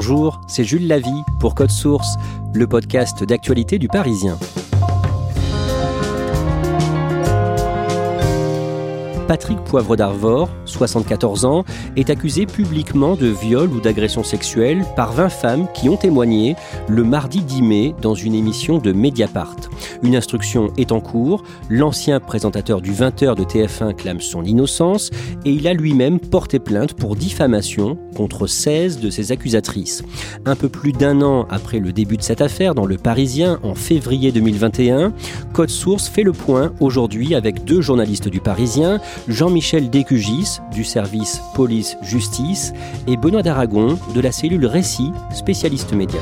Bonjour, c'est Jules Lavie pour Code Source, le podcast d'actualité du Parisien. Patrick Poivre d'Arvor, 74 ans, est accusé publiquement de viol ou d'agression sexuelle par 20 femmes qui ont témoigné le mardi 10 mai dans une émission de Mediapart. Une instruction est en cours, l'ancien présentateur du 20h de TF1 clame son innocence et il a lui-même porté plainte pour diffamation contre 16 de ses accusatrices. Un peu plus d'un an après le début de cette affaire dans le Parisien en février 2021, Code Source fait le point aujourd'hui avec deux journalistes du Parisien, Jean-Michel Décugis du service police-justice et Benoît d'Aragon de la cellule Récit, spécialiste média.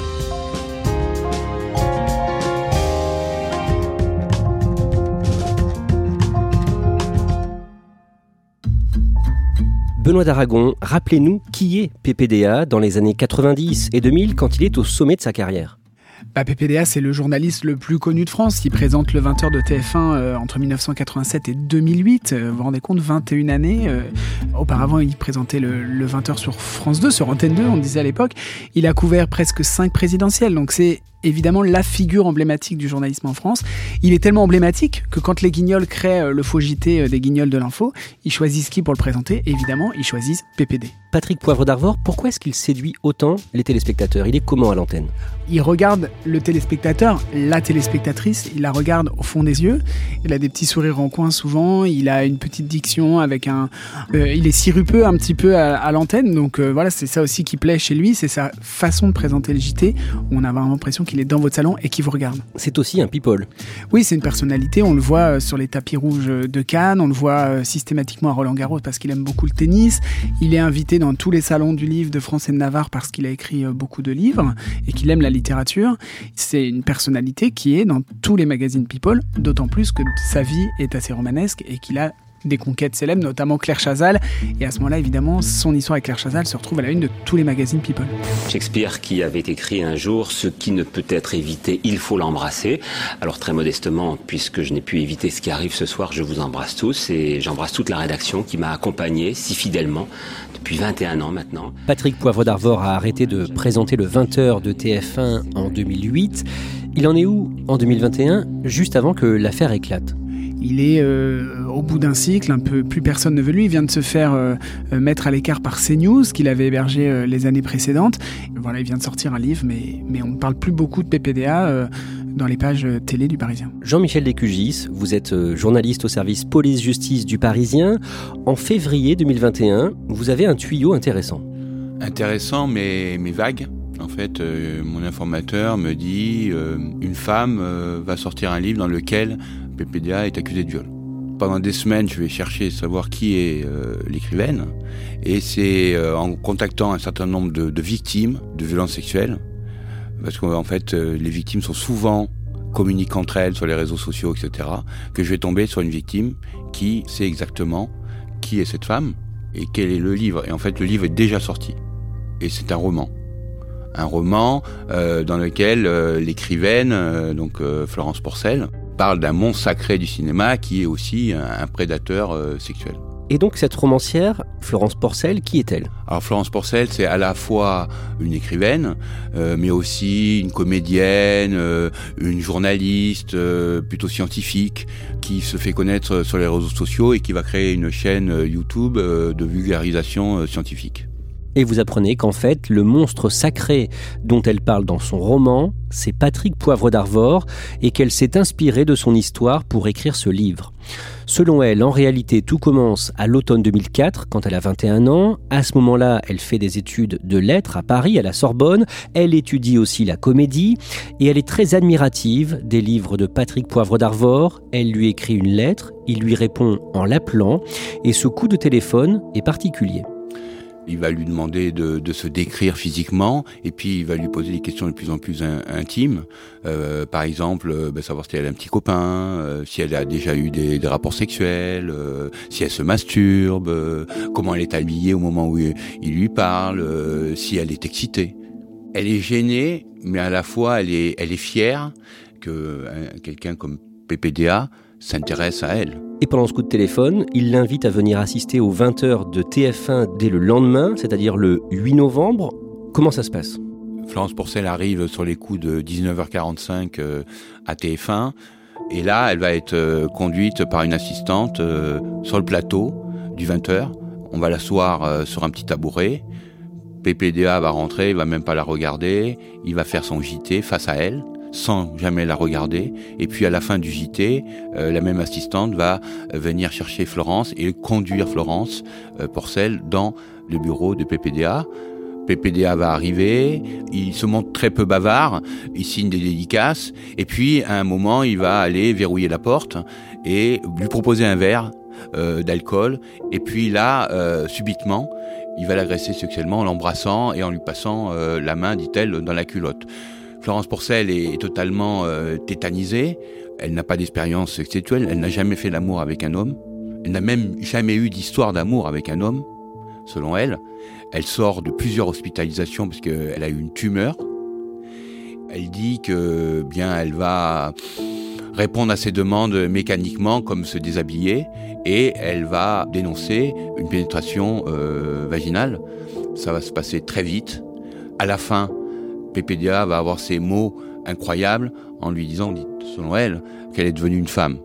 Benoît d'Aragon, rappelez-nous qui est PPDA dans les années 90 et 2000 quand il est au sommet de sa carrière. Bah, PPDA, c'est le journaliste le plus connu de France. Il présente le 20h de TF1 euh, entre 1987 et 2008. Euh, vous vous rendez compte, 21 années. Euh, auparavant, il présentait le, le 20h sur France 2, sur Antenne 2, on disait à l'époque. Il a couvert presque 5 présidentielles. Donc c'est évidemment la figure emblématique du journalisme en France. Il est tellement emblématique que quand les Guignols créent le faux JT des Guignols de l'info, ils choisissent qui pour le présenter Évidemment, ils choisissent PPD. Patrick Poivre d'Arvor, pourquoi est-ce qu'il séduit autant les téléspectateurs? Il est comment à l'antenne? Il regarde le téléspectateur, la téléspectatrice, il la regarde au fond des yeux. Il a des petits sourires en coin souvent, il a une petite diction avec un... Euh, il est sirupeux un petit peu à, à l'antenne, donc euh, voilà, c'est ça aussi qui plaît chez lui, c'est sa façon de présenter le JT. On a vraiment l'impression qu'il est dans votre salon et qu'il vous regarde. C'est aussi un people. Oui, c'est une personnalité, on le voit euh, sur les tapis rouges de Cannes, on le voit euh, systématiquement à Roland Garros parce qu'il aime beaucoup le tennis, il est invité dans tous les salons du livre de France et de Navarre parce qu'il a écrit euh, beaucoup de livres et qu'il aime la littérature. C'est une personnalité qui est dans tous les magazines People, d'autant plus que sa vie est assez romanesque et qu'il a des conquêtes célèbres, notamment Claire Chazal. Et à ce moment-là, évidemment, son histoire avec Claire Chazal se retrouve à la une de tous les magazines People. Shakespeare qui avait écrit un jour Ce qui ne peut être évité, il faut l'embrasser. Alors très modestement, puisque je n'ai pu éviter ce qui arrive ce soir, je vous embrasse tous et j'embrasse toute la rédaction qui m'a accompagné si fidèlement depuis 21 ans maintenant. Patrick Poivre d'Arvor a arrêté de présenter le 20h de TF1 en 2008. Il en est où en 2021, juste avant que l'affaire éclate? Il est euh, au bout d'un cycle, un peu plus personne ne veut lui. Il vient de se faire euh, mettre à l'écart par CNews, qu'il avait hébergé euh, les années précédentes. Voilà, il vient de sortir un livre, mais, mais on ne parle plus beaucoup de PPDA euh, dans les pages télé du Parisien. Jean-Michel Descugis, vous êtes euh, journaliste au service police-justice du Parisien. En février 2021, vous avez un tuyau intéressant. Intéressant, mais, mais vague. En fait, euh, mon informateur me dit euh, une femme euh, va sortir un livre dans lequel PPDA est accusé de viol. Pendant des semaines, je vais chercher à savoir qui est euh, l'écrivaine, et c'est euh, en contactant un certain nombre de, victimes de violences sexuelles, parce qu'en fait, euh, les victimes sont souvent communiquent entre elles sur les réseaux sociaux, etc., que je vais tomber sur une victime qui sait exactement qui est cette femme et quel est le livre. Et en fait, le livre est déjà sorti, et c'est un roman un roman dans lequel l'écrivaine, donc Florence Porcel, parle d'un monstre sacré du cinéma qui est aussi un, un prédateur euh, sexuel. Et donc cette romancière, Florence Porcel, qui est-elle? Alors Florence Porcel, c'est à la fois une écrivaine, euh, mais aussi une comédienne, euh, une journaliste euh, plutôt scientifique, qui se fait connaître sur les réseaux sociaux et qui va créer une chaîne YouTube de vulgarisation scientifique. Et vous apprenez qu'en fait, le monstre sacré dont elle parle dans son roman, c'est Patrick Poivre d'Arvor, et qu'elle s'est inspirée de son histoire pour écrire ce livre. Selon elle, en réalité, tout commence à l'automne 2004, quand elle a 21 ans. À ce moment-là, elle fait des études de lettres à Paris, à la Sorbonne. Elle étudie aussi la comédie, et elle est très admirative des livres de Patrick Poivre d'Arvor. Elle lui écrit une lettre, il lui répond en l'appelant, et ce coup de téléphone est particulier. Il va lui demander de, de, se décrire physiquement et puis il va lui poser des questions de plus en plus intimes. Euh, par exemple, euh, bah, savoir si elle a un petit copain, euh, si elle a déjà eu des, rapports sexuels, si elle se masturbe, comment elle est habillée au moment où il, lui parle, si elle est excitée. Elle est gênée, mais à la fois elle est, elle est fière que quelqu'un comme PPDA s'intéresse à elle. Et pendant ce coup de téléphone, il l'invite à venir assister aux 20h de TF1 dès le lendemain, c'est-à-dire le 8 novembre. Comment ça se passe? Florence Porcel arrive sur les coups de 19h45 euh, à TF1. Et là, elle va être euh, conduite par une assistante euh, sur le plateau du 20h. On va l'asseoir sur un petit tabouret. PPDA va rentrer, il va même pas la regarder. Il va faire son JT face à elle sans jamais la regarder. Et puis à la fin du JT, euh, la même assistante va euh, venir chercher Florence et conduire Florence euh, Porcel dans le bureau de PPDA. PPDA va arriver, il se montre très peu bavard, il signe des dédicaces, et puis à un moment il va aller verrouiller la porte et lui proposer un verre d'alcool, et puis là, subitement, il va l'agresser sexuellement en l'embrassant et en lui passant la main, dit-elle, dans la culotte. Florence Porcel est totalement euh, tétanisée. Elle n'a pas d'expérience sexuelle. Elle n'a jamais fait l'amour avec un homme. Elle n'a même jamais eu d'histoire d'amour avec un homme, selon elle. Elle sort de plusieurs hospitalisations parce qu'elle a eu une tumeur. Elle dit que bien elle va répondre à ses demandes mécaniquement comme se déshabiller et elle va dénoncer une pénétration euh, vaginale. Ça va se passer très vite. À la fin, PPDA va avoir ces mots incroyables en lui disant, selon elle, qu'elle est devenue une femme.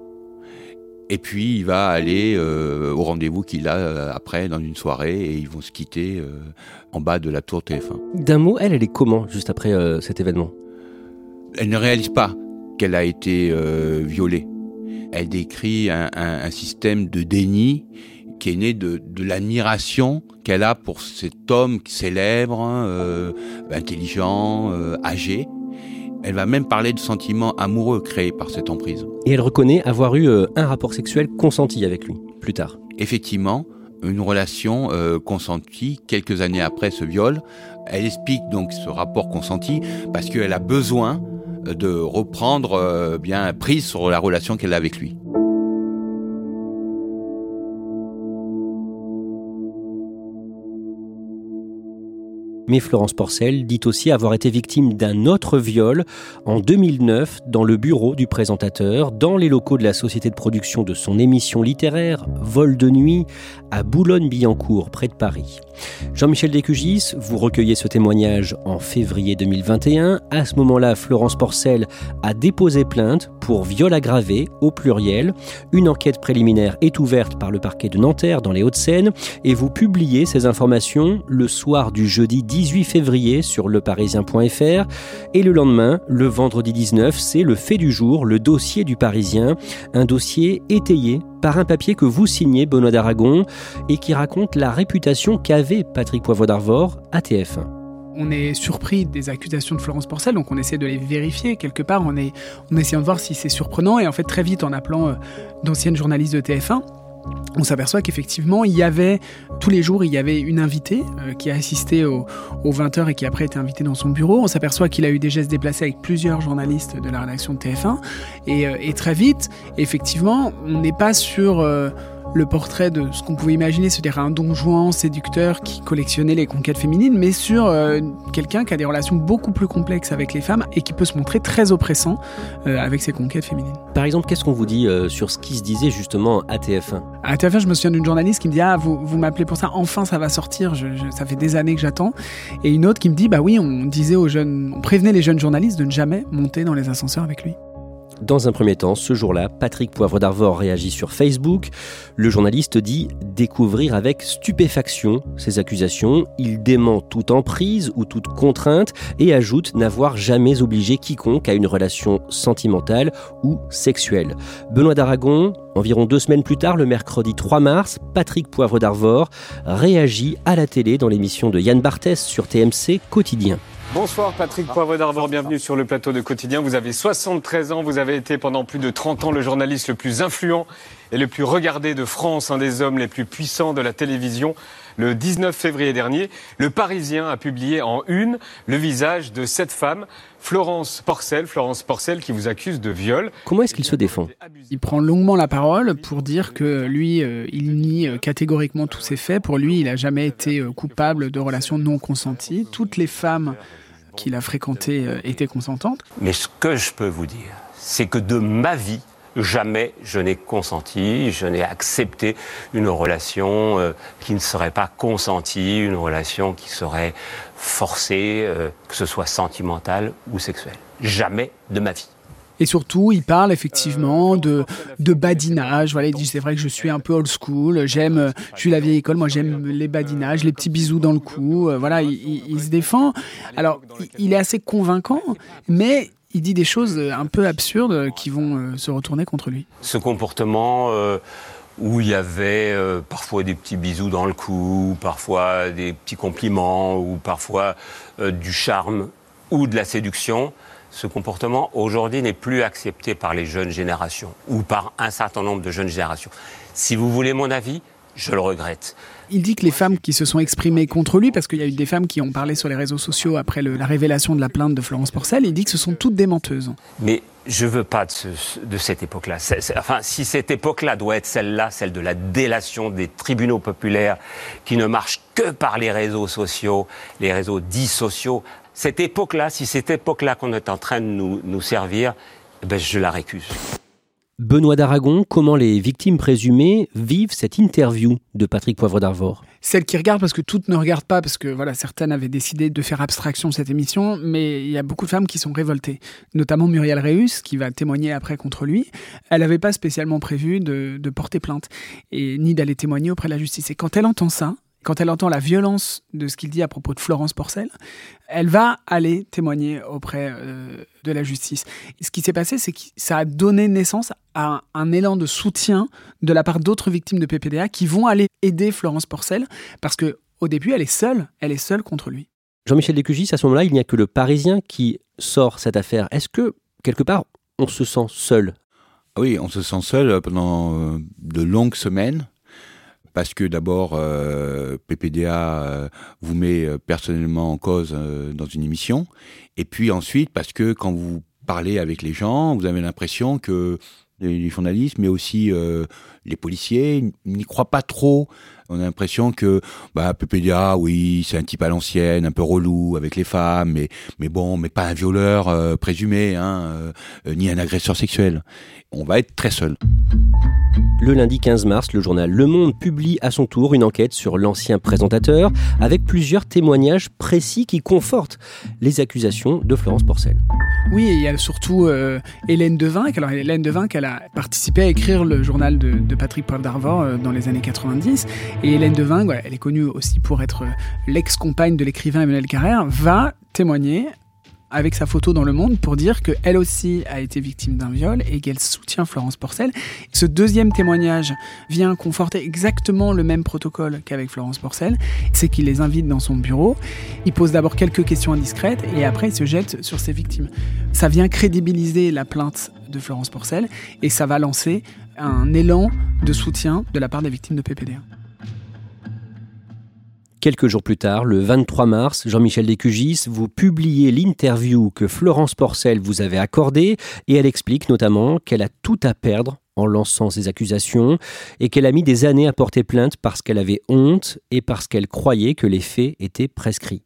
Et puis il va aller euh, au rendez-vous qu'il a euh, après dans une soirée et ils vont se quitter euh, en bas de la tour TF1. D'un mot, elle, elle est comment juste après cet événement? Elle ne réalise pas qu'elle a été violée. Elle décrit un, un, système de déni qui est né de, de l'admiration qu'elle a pour cet homme célèbre, euh, intelligent, euh, âgé. Elle va même parler de sentiments amoureux créés par cette emprise. Et elle reconnaît avoir eu euh, un rapport sexuel consenti avec lui, plus tard. Effectivement, une relation consentie quelques années après ce viol. Elle explique donc ce rapport consenti parce qu'elle a besoin de reprendre bien prise sur la relation qu'elle a avec lui. Mais Florence Porcel dit aussi avoir été victime d'un autre viol en 2009 dans le bureau du présentateur, dans les locaux de la société de production de son émission littéraire Vol de nuit à Boulogne-Billancourt, près de Paris. Jean-Michel Descugis, vous recueillez ce témoignage en février 2021. À ce moment-là, Florence Porcel a déposé plainte pour viol aggravé au pluriel. Une enquête préliminaire est ouverte par le parquet de Nanterre dans les Hauts-de-Seine et vous publiez ces informations le soir du jeudi 18 février sur leparisien.fr et le lendemain, le vendredi 19, c'est le fait du jour, le dossier du Parisien, un dossier étayé par un papier que vous signez, Benoît d'Aragon, et qui raconte la réputation qu'avait Patrick Poivre d'Arvor à TF1 on est surpris des accusations de Florence Porcel, donc on essaie de les vérifier quelque part, on est en essayant de voir si c'est surprenant, et en fait très vite en appelant euh, d'anciennes journalistes de TF1, on s'aperçoit qu'effectivement, il y avait, tous les jours, il y avait une invitée euh, qui a assisté aux, 20h et qui après été invitée dans son bureau. On s'aperçoit qu'il a eu des gestes déplacés avec plusieurs journalistes de la rédaction de TF1. Euh, et, très vite, effectivement, on n'est pas sur... Euh, le portrait de ce qu'on pouvait imaginer, c'est-à-dire un don Juan séducteur qui collectionnait les conquêtes féminines, mais sur euh, quelqu'un qui a des relations beaucoup plus complexes avec les femmes et qui peut se montrer très oppressant euh, avec ses conquêtes féminines. Par exemple, qu'est-ce qu'on vous dit euh, sur ce qui se disait justement à TF1 À TF1, je me souviens d'une journaliste qui me dit Ah, vous, vous m'appelez pour ça, enfin ça va sortir, ça fait des années que j'attends. Et une autre qui me dit Bah oui, on disait aux jeunes, on prévenait les jeunes journalistes de ne jamais monter dans les ascenseurs avec lui. Dans un premier temps, ce jour-là, Patrick Poivre d'Arvor réagit sur Facebook. Le journaliste dit découvrir avec stupéfaction ces accusations. Il dément toute emprise ou toute contrainte et ajoute n'avoir jamais obligé quiconque à une relation sentimentale ou sexuelle. Benoît d'Aragon, environ deux semaines plus tard, le mercredi 3 mars, Patrick Poivre d'Arvor réagit à la télé dans l'émission de Yann Barthès sur TMC Quotidien. Bonsoir Patrick Poivre d'Arvor, bienvenue sur le plateau de Quotidien. Vous avez 73 ans, vous avez été pendant plus de 30 ans le journaliste le plus influent et le plus regardé de France, un des hommes les plus puissants de la télévision. Le 19 février dernier, le Parisien a publié en une le visage de cette femme, Florence Porcel, Florence Porcel qui vous accuse de viol. Comment est-ce qu'il se défend? Il prend longuement la parole pour dire que lui, euh, il nie euh, catégoriquement tous ces faits. Pour lui, il n'a jamais été euh, coupable de relations non consenties. Toutes les femmes qu'il a fréquenté euh, était consentante. Mais ce que je peux vous dire, c'est que de ma vie, jamais je n'ai consenti, je n'ai accepté une relation euh, qui ne serait pas consentie, une relation qui serait forcée, euh, que ce soit sentimentale ou sexuelle. Jamais de ma vie. Et surtout, il parle effectivement de, de badinage. Voilà, il dit c'est vrai que je suis un peu old school. J'aime, je suis la vieille école. Moi, j'aime les badinages, les petits bisous dans le cou. Euh, voilà, il, se défend. Alors, il est assez convaincant, mais il dit des choses un peu absurdes qui vont euh, se retourner contre lui. Ce comportement. Euh, où il y avait parfois des petits bisous dans le cou, parfois des petits compliments, ou parfois du charme ou de la séduction ce comportement aujourd'hui n'est plus accepté par les jeunes générations ou par un certain nombre de jeunes générations. Si vous voulez mon avis, je le regrette. Il dit que les femmes qui se sont exprimées contre lui, parce qu'il y a eu des femmes qui ont parlé sur les réseaux sociaux après la révélation de la plainte de Florence Porcel, il dit que ce sont toutes des menteuses. Mais je veux pas de, de cette époque-là. Enfin, si cette époque-là doit être celle-là, celle de la délation des tribunaux populaires qui ne marchent que par les réseaux sociaux, les réseaux dits sociaux, cette époque-là, si cette époque-là qu'on est en train de nous, servir, eh ben, je la récuse. Benoît d'Aragon, comment les victimes présumées vivent cette interview de Patrick Poivre d'Arvor? Celles qui regardent, parce que toutes ne regardent pas, parce que voilà, certaines avaient décidé de faire abstraction de cette émission, mais il y a beaucoup de femmes qui sont révoltées, notamment Muriel Reus, qui va témoigner après contre lui. Elle n'avait pas spécialement prévu de, de porter plainte, et ni d'aller témoigner auprès de la justice. Et quand elle entend ça, quand elle entend la violence de ce qu'il dit à propos de Florence Porcel, elle va aller témoigner auprès euh, de la justice. ce qui s'est passé, c'est que ça a donné naissance à un, élan de soutien de la part d'autres victimes de PPDA qui vont aller aider Florence Porcel parce que au début, elle est seule, elle est seule contre lui. Jean-Michel Descugis, à ce moment-là, il n'y a que le Parisien qui sort cette affaire. Est-ce que quelque part, on se sent seul? Oui, on se sent seul pendant euh, de longues semaines parce que d'abord, euh, PPDA euh, vous met euh, personnellement en cause dans une émission, et puis ensuite parce que quand vous parlez avec les gens, vous avez l'impression que les journalistes, mais aussi les policiers, n'y croient pas trop. On a l'impression que bah, PPDA, oui, c'est un type à l'ancienne, un peu relou avec les femmes, mais, mais bon, mais pas un violeur présumé, hein, ni un agresseur sexuel. On va être très seul. Le lundi 15 mars, le journal Le Monde publie à son tour une enquête sur l'ancien présentateur avec plusieurs témoignages précis qui confortent les accusations de Florence Porcel. Oui, et il y a surtout euh, Hélène Devinck. Alors Hélène Devinck, elle a participé à écrire le journal de, Patrick Paul d'Arvor euh, dans les années 90. Et Hélène Devinck, elle est connue aussi pour être euh, l'ex-compagne de l'écrivain Emmanuel Carrère, va témoigner avec sa photo dans le monde pour dire qu'elle aussi a été victime d'un viol et qu'elle soutient Florence Porcel. Ce deuxième témoignage vient conforter exactement le même protocole qu'avec Florence Porcel. C'est qu'il les invite dans son bureau, il pose d'abord quelques questions indiscrètes et après il se jette sur ses victimes. Ça vient crédibiliser la plainte de Florence Porcel et ça va lancer un élan de soutien de la part des victimes de PPD. Quelques jours plus tard, le 23 mars, Jean-Michel Descugis, vous publiez l'interview que Florence Porcel vous avait accordée et elle explique notamment qu'elle a tout à perdre en lançant ces accusations et qu'elle a mis des années à porter plainte parce qu'elle avait honte et parce qu'elle croyait que les faits étaient prescrits.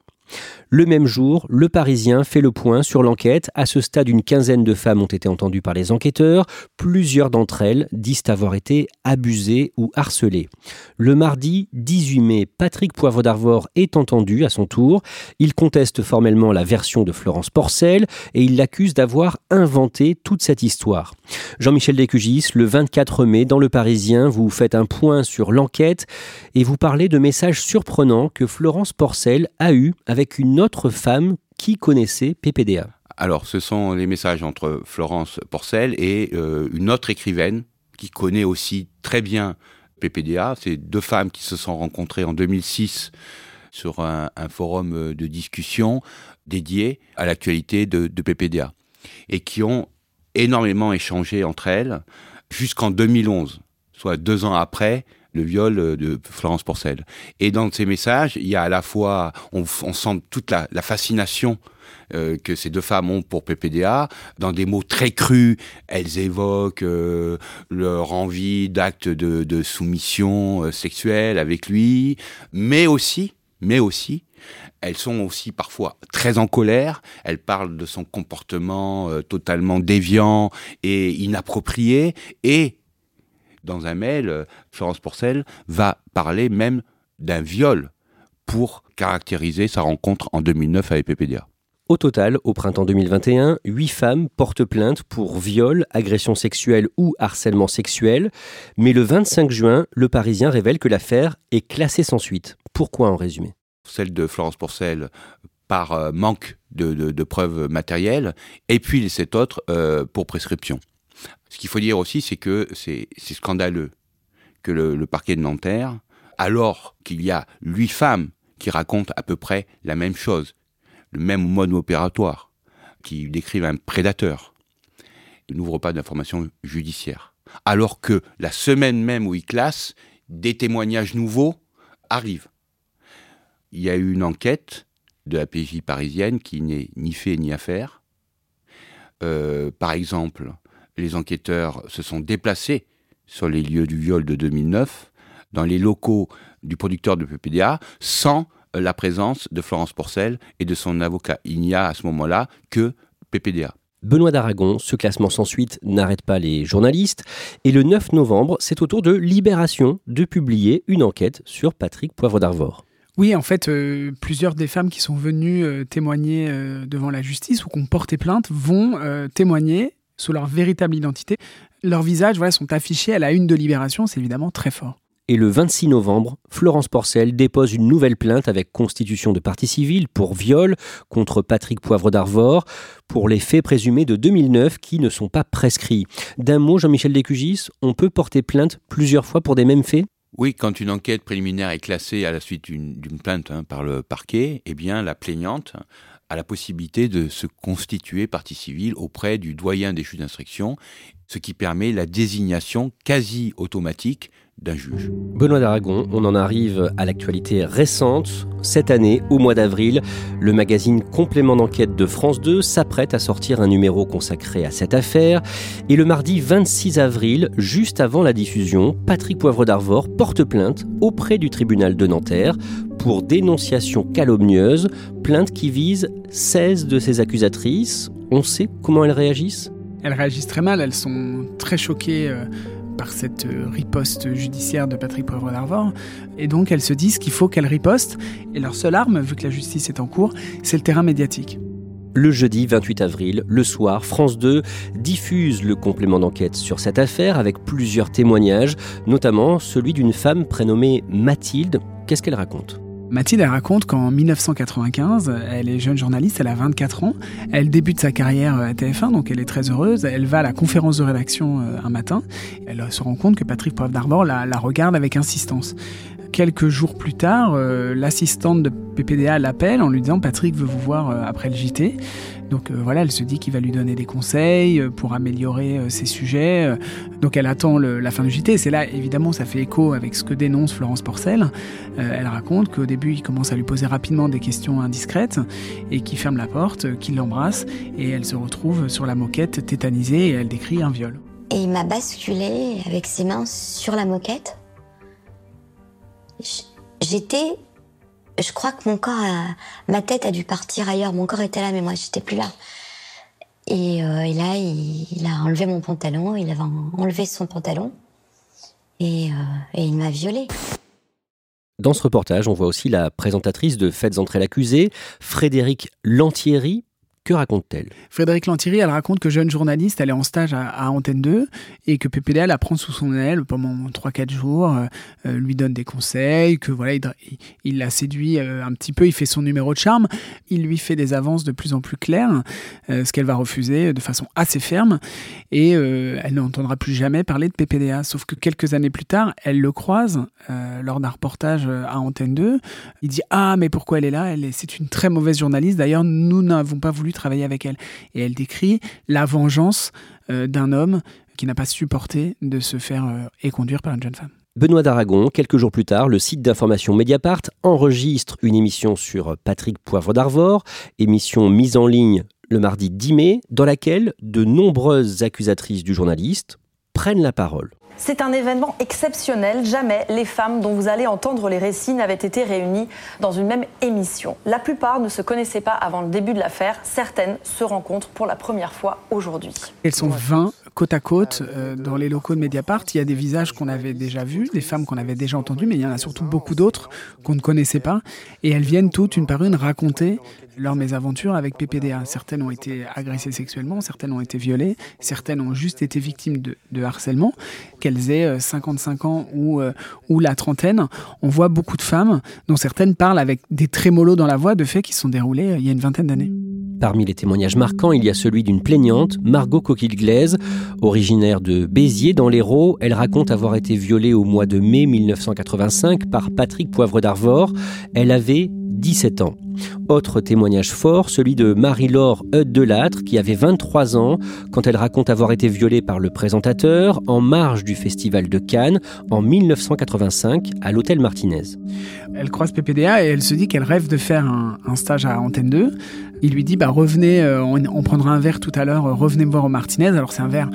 Le même jour, le Parisien fait le point sur l'enquête. À ce stade, une quinzaine de femmes ont été entendues par les enquêteurs. Plusieurs d'entre elles disent avoir été abusées ou harcelées. Le mardi 18 mai, Patrick Poivre d'Arvor est entendu à son tour. Il conteste formellement la version de Florence Porcel et il l'accuse d'avoir inventé toute cette histoire. Jean-Michel Descugis, le 24 mai, dans Le Parisien, vous faites un point sur l'enquête et vous parlez de messages surprenants que Florence Porcel a eus une autre femme qui connaissait PPDA. Alors, ce sont les messages entre Florence Porcel et euh, une autre écrivaine qui connaît aussi très bien PPDA. C'est deux femmes qui se sont rencontrées en 2006 sur un, forum de discussion dédié à l'actualité de, de PPDA et qui ont énormément échangé entre elles jusqu'en 2011, soit deux ans après le viol euh, de Florence Porcel. Et dans ces messages, il y a à la fois, on, sent toute la, fascination euh, que ces deux femmes ont pour PPDA. Dans des mots très crus, elles évoquent euh, leur envie d'actes de, soumission sexuelle avec lui, mais aussi, mais aussi, elles sont aussi parfois très en colère. Elles parlent de son comportement totalement déviant et inapproprié. Et dans un mail, euh, Florence Porcel va parler même d'un viol pour caractériser sa rencontre en 2009 avec PPDA. Au total, au printemps 2021, huit femmes portent plainte pour viol, agression sexuelle ou harcèlement sexuel. Mais le 25 juin, le Parisien révèle que l'affaire est classée sans suite. Pourquoi en résumé? Celle de Florence Porcel par euh, manque de, preuves matérielles, et puis les sept autres euh, pour prescription. Ce qu'il faut dire aussi, c'est que c'est scandaleux que le, parquet de Nanterre, alors qu'il y a huit femmes qui racontent à peu près la même chose, le même mode opératoire, qui décrivent un prédateur, n'ouvre pas d'informations judiciaires. Alors que la semaine même où il classe, des témoignages nouveaux arrivent. Il y a eu une enquête de la PJ parisienne qui n'est ni fait ni à faire. Euh, par exemple, les enquêteurs se sont déplacés sur les lieux du viol de 2009, dans les locaux du producteur de PPDA, sans la présence de Florence Porcel et de son avocat. Il n'y a à ce moment-là que PPDA. Benoît d'Aragon, ce classement sans suite n'arrête pas les journalistes. Et le 9 novembre, c'est au tour de Libération de publier une enquête sur Patrick Poivre d'Arvor. Oui, en fait, euh, plusieurs des femmes qui sont venues euh, témoigner euh, devant la justice ou qui ont porté plainte vont témoigner sous leur véritable identité. Leurs visages voilà, sont affichés à la une de Libération, c'est évidemment très fort. Et le 26 novembre, Florence Porcel dépose une nouvelle plainte avec constitution de partie civile pour viol contre Patrick Poivre d'Arvor pour les faits présumés de 2009 qui ne sont pas prescrits. D'un mot, Jean-Michel Descugis, on peut porter plainte plusieurs fois pour des mêmes faits? Oui, quand une enquête préliminaire est classée à la suite d'une plainte hein, par le parquet, eh bien la plaignante a la possibilité de se constituer partie civile auprès du doyen des juges d'instruction, ce qui permet la désignation quasi automatique d'un juge. Benoît d'Aragon, on en arrive à l'actualité récente. Cette année, au mois d'avril, le magazine Complément d'enquête de France 2 s'apprête à sortir un numéro consacré à cette affaire. Et le mardi 26 avril, juste avant la diffusion, Patrick Poivre d'Arvor porte plainte auprès du tribunal de Nanterre pour dénonciation calomnieuse, plainte qui vise 16 de ses accusatrices. On sait comment elles réagissent? Elles réagissent très mal, elles sont très choquées. Euh, par cette euh, riposte judiciaire de Patrick Poivre d'Arvor. Et donc elles se disent qu'il faut qu'elles ripostent. Et leur seule arme, vu que la justice est en cours, c'est le terrain médiatique. Le jeudi 28 avril, le soir, France 2 diffuse le complément d'enquête sur cette affaire avec plusieurs témoignages, notamment celui d'une femme prénommée Mathilde. Qu'est-ce qu'elle raconte? Mathilde, raconte qu'en 1995, elle est jeune journaliste, elle a 24 ans, elle débute sa carrière à TF1, donc elle est très heureuse, elle va à la conférence de rédaction euh, un matin, elle se rend compte que Patrick Poivre d'Arvor la, regarde avec insistance. Quelques jours plus tard, euh, l'assistante de PPDA l'appelle en lui disant Patrick veut vous voir euh, après le JT. Donc voilà, elle se dit qu'il va lui donner des conseils pour améliorer ses sujets. Donc elle attend la fin du JT. C'est là, évidemment, ça fait écho avec ce que dénonce Florence Porcel. elle raconte qu'au début, il commence à lui poser rapidement des questions indiscrètes et qu'il ferme la porte, qu'il l'embrasse et elle se retrouve sur la moquette tétanisée et elle décrit un viol. Et il m'a basculé avec ses mains sur la moquette. J'étais. Je crois que mon corps, ma tête a dû partir ailleurs. Mon corps était là, mais moi, j'étais plus là. Et, euh, là, il, a enlevé mon pantalon. Il avait enlevé son pantalon. Et, euh, et il m'a violée. Dans ce reportage, on voit aussi la présentatrice de Faites entrer l'accusé, Frédéric Lantieri, que raconte-t-elle? Frédéric Lantieri, elle raconte que jeune journaliste, elle est en stage à, Antenne 2 et que PPDA la prend sous son aile pendant 3-4 jours, euh, euh, lui donne des conseils, que voilà, il, la séduit euh, un petit peu, il fait son numéro de charme, il lui fait des avances de plus en plus claires, ce qu'elle va refuser de façon assez ferme et elle n'entendra plus jamais parler de PPDA. Sauf que quelques années plus tard, elle le croise lors d'un reportage à Antenne 2. Il dit Ah, mais pourquoi elle est là? C'est une très mauvaise journaliste. D'ailleurs, nous n'avons pas voulu travailler avec elle. Et elle décrit la vengeance euh, d'un homme qui n'a pas supporté de se faire euh, éconduire par une jeune femme. Benoît d'Aragon, quelques jours plus tard, le site d'information Mediapart enregistre une émission sur Patrick Poivre d'Arvor, émission mise en ligne le mardi 10 mai, dans laquelle de nombreuses accusatrices du journaliste prennent la parole. C'est un événement exceptionnel. Jamais les femmes dont vous allez entendre les récits n'avaient été réunies dans une même émission. La plupart ne se connaissaient pas avant le début de l'affaire. Certaines se rencontrent pour la première fois aujourd'hui. Elles sont 20 côte à côte euh, dans les locaux de Mediapart. Il y a des visages qu'on avait déjà vus, des femmes qu'on avait déjà entendues, mais il y en a surtout beaucoup d'autres qu'on ne connaissait pas. Et elles viennent toutes, une par une, raconter leurs mésaventures avec PPDA. Certaines ont été agressées sexuellement, certaines ont été violées, certaines ont juste été victimes de, harcèlement, qu'elles aient 55 euh, ans ou, euh, ou la trentaine. On voit beaucoup de femmes dont certaines parlent avec des trémolos dans la voix de faits qui sont déroulés il y a une vingtaine d'années. Parmi les témoignages marquants, il y a celui d'une plaignante, Margot Coquille-Glaise, originaire de Béziers dans l'Hérault. Elle raconte avoir été violée au mois de mai 1985 par Patrick Poivre d'Arvor. Elle avait 17 ans. Autre témoignage fort, celui de Marie-Laure Delattre, qui avait 23 ans quand elle raconte avoir été violée par le présentateur en marge du Festival de Cannes en 1985 à l'Hôtel Martinez. Elle croise PPDA et elle se dit qu'elle rêve de faire un, stage à Antenne 2. Il lui dit bah revenez, euh, on, prendra un verre tout à l'heure, revenez me voir au Martinez. Alors c'est un verre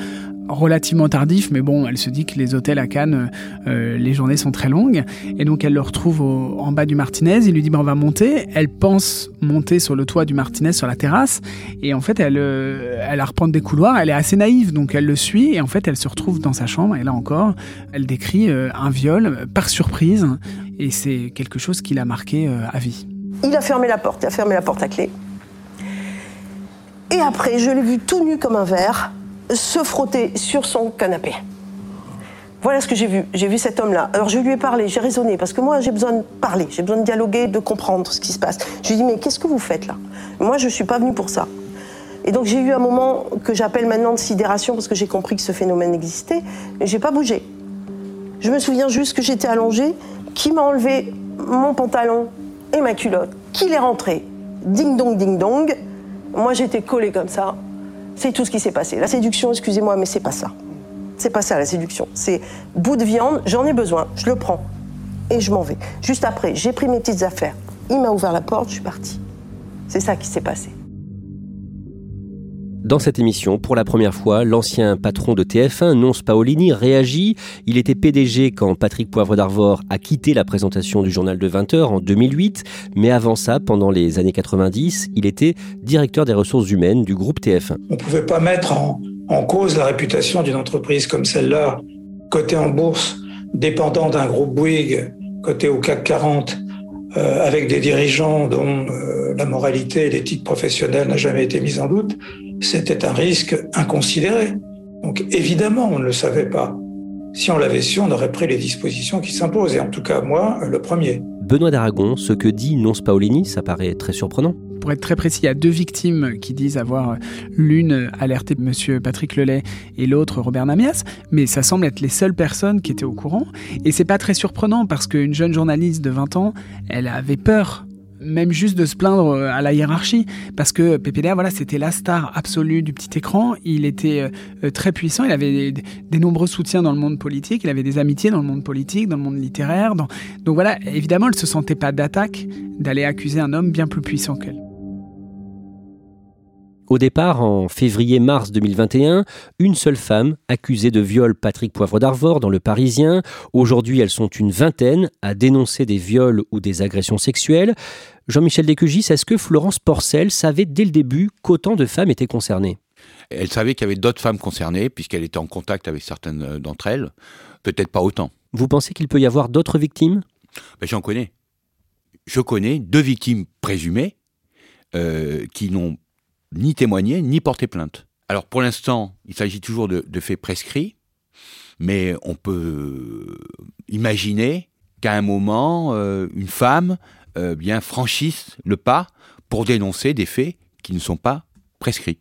relativement tardif, mais bon, elle se dit que les hôtels à Cannes, euh, les journées sont très longues, et donc elle le retrouve en bas du Martinez. Il lui dit, bah, on va monter. Elle pense monter sur le toit du Martinez, sur la terrasse, et en fait, elle, euh, elle a reprendre des couloirs. Elle est assez naïve, donc elle le suit, et en fait, elle se retrouve dans sa chambre. Et là encore, elle décrit euh, un viol par surprise, et c'est quelque chose qui l'a marqué à vie. Il a fermé la porte, il a fermé la porte à clé. Et après, je l'ai vu tout nu comme un verre se frotter sur son canapé. Voilà ce que j'ai vu. J'ai vu cet homme-là. Alors je lui ai parlé, j'ai raisonné, parce que moi j'ai besoin de parler, j'ai besoin de dialoguer, de comprendre ce qui se passe. Je lui ai dit, mais qu'est-ce que vous faites là? Moi je ne suis pas venue pour ça. Et donc j'ai eu un moment que j'appelle maintenant de sidération, parce que j'ai compris que ce phénomène existait, mais j'ai pas bougé. Je me souviens juste que j'étais allongée, qui m'a enlevé mon pantalon et ma culotte, qu'il est rentré. Ding dong, ding dong. Moi j'étais collée comme ça, c'est tout ce qui s'est passé. La séduction, excusez-moi, mais c'est pas ça. C'est pas ça la séduction. C'est bout de viande, j'en ai besoin, je le prends et je m'en vais. Juste après, j'ai pris mes petites affaires. Il m'a ouvert la porte, je suis partie. C'est ça qui s'est passé. Dans cette émission, pour la première fois, l'ancien patron de TF1, Nonce Paolini, réagit. Il était PDG quand Patrick Poivre d'Arvor a quitté la présentation du journal de 20h en 2008. Mais avant ça, pendant les années 90, il était directeur des ressources humaines du groupe TF1. On ne pouvait pas mettre en, cause la réputation d'une entreprise comme celle-là, cotée en bourse, dépendant d'un groupe Bouygues, coté au CAC 40, euh, avec des dirigeants dont euh, la moralité et l'éthique professionnelle n'a jamais été mise en doute c'était un risque inconsidéré. Donc évidemment, on ne le savait pas. Si on l'avait su, on aurait pris les dispositions qui s'imposent, et en tout cas moi, le premier. Benoît d'Aragon, ce que dit Nonce Paolini, ça paraît très surprenant. Pour être très précis, il y a deux victimes qui disent avoir l'une alerté M. Patrick Lelay et l'autre Robert Namias, mais ça semble être les seules personnes qui étaient au courant. Et c'est pas très surprenant parce qu'une jeune journaliste de 20 ans, elle avait peur même juste de se plaindre à la hiérarchie, parce que PPDA, voilà, c'était la star absolue du petit écran. Il était très puissant, il avait des, nombreux soutiens dans le monde politique, il avait des amitiés dans le monde politique, dans le monde littéraire. Donc voilà, évidemment, elle se sentait pas d'attaque d'aller accuser un homme bien plus puissant qu'elle. Au départ, en février-mars 2021, une seule femme accusée de viol Patrick Poivre d'Arvor dans le Parisien. Aujourd'hui, elles sont une vingtaine à dénoncer des viols ou des agressions sexuelles. Jean-Michel Descugis, est-ce que Florence Porcel savait dès le début qu'autant de femmes étaient concernées? Elle savait qu'il y avait d'autres femmes concernées, puisqu'elle était en contact avec certaines euh, d'entre elles. Peut-être pas autant. Vous pensez qu'il peut y avoir d'autres victimes? Ben, J'en connais. Je connais deux victimes présumées euh, qui n'ont ni témoigner, ni porter plainte. Alors pour l'instant, il s'agit toujours de, faits prescrits, mais on peut imaginer qu'à un moment, euh, une femme euh, bien franchisse le pas pour dénoncer des faits qui ne sont pas prescrits.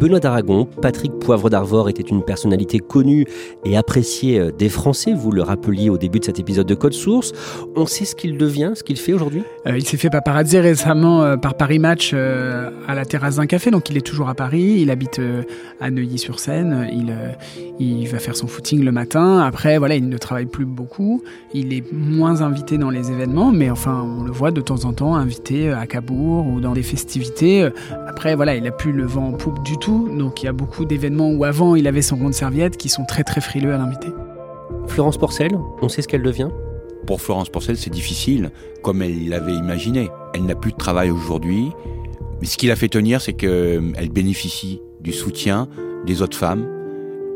Benoît d'Aragon, Patrick Poivre d'Arvor était une personnalité connue et appréciée euh, des Français, vous le rappeliez au début de cet épisode de Code Source. On sait ce qu'il devient, ce qu'il fait aujourd'hui? Euh, Il s'est fait paparazzi récemment euh, par Paris Match à la terrasse d'un café, donc il est toujours à Paris, il habite à Neuilly-sur-Seine, il, il va faire son footing le matin, après voilà, il ne travaille plus beaucoup, il est moins invité dans les événements, mais enfin on le voit de temps en temps invité à Cabourg ou dans des festivités. Après voilà, il a plus le vent en poupe du tout donc il y a beaucoup d'événements où avant il avait son rond de serviette qui sont très très frileux à l'inviter. Florence Porcel, on sait ce qu'elle devient? Pour Florence Porcel, c'est difficile, comme elle l'avait imaginé. Elle n'a plus de travail aujourd'hui, mais ce qui l'a fait tenir, c'est qu'elle bénéficie du soutien des autres femmes,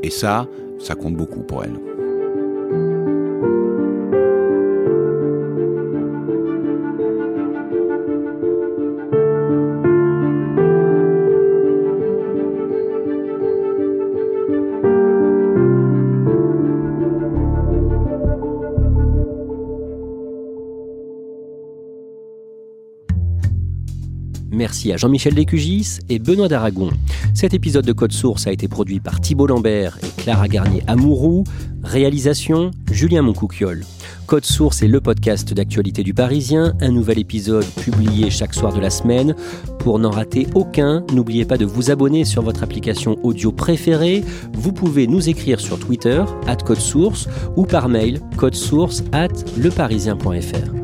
et ça, ça compte beaucoup pour elle. Merci à Jean-Michel Descugis et Benoît d'Aragon. Cet épisode de Code Source a été produit par Thibault Lambert et Clara Garnier-Amouroux. Réalisation Julien Moncouquiol. Code Source est le podcast d'actualité du Parisien, un nouvel épisode publié chaque soir de la semaine. Pour n'en rater aucun, n'oubliez pas de vous abonner sur votre application audio préférée. Vous pouvez nous écrire sur Twitter, at Code Source, ou par mail, codesource at leparisien.fr.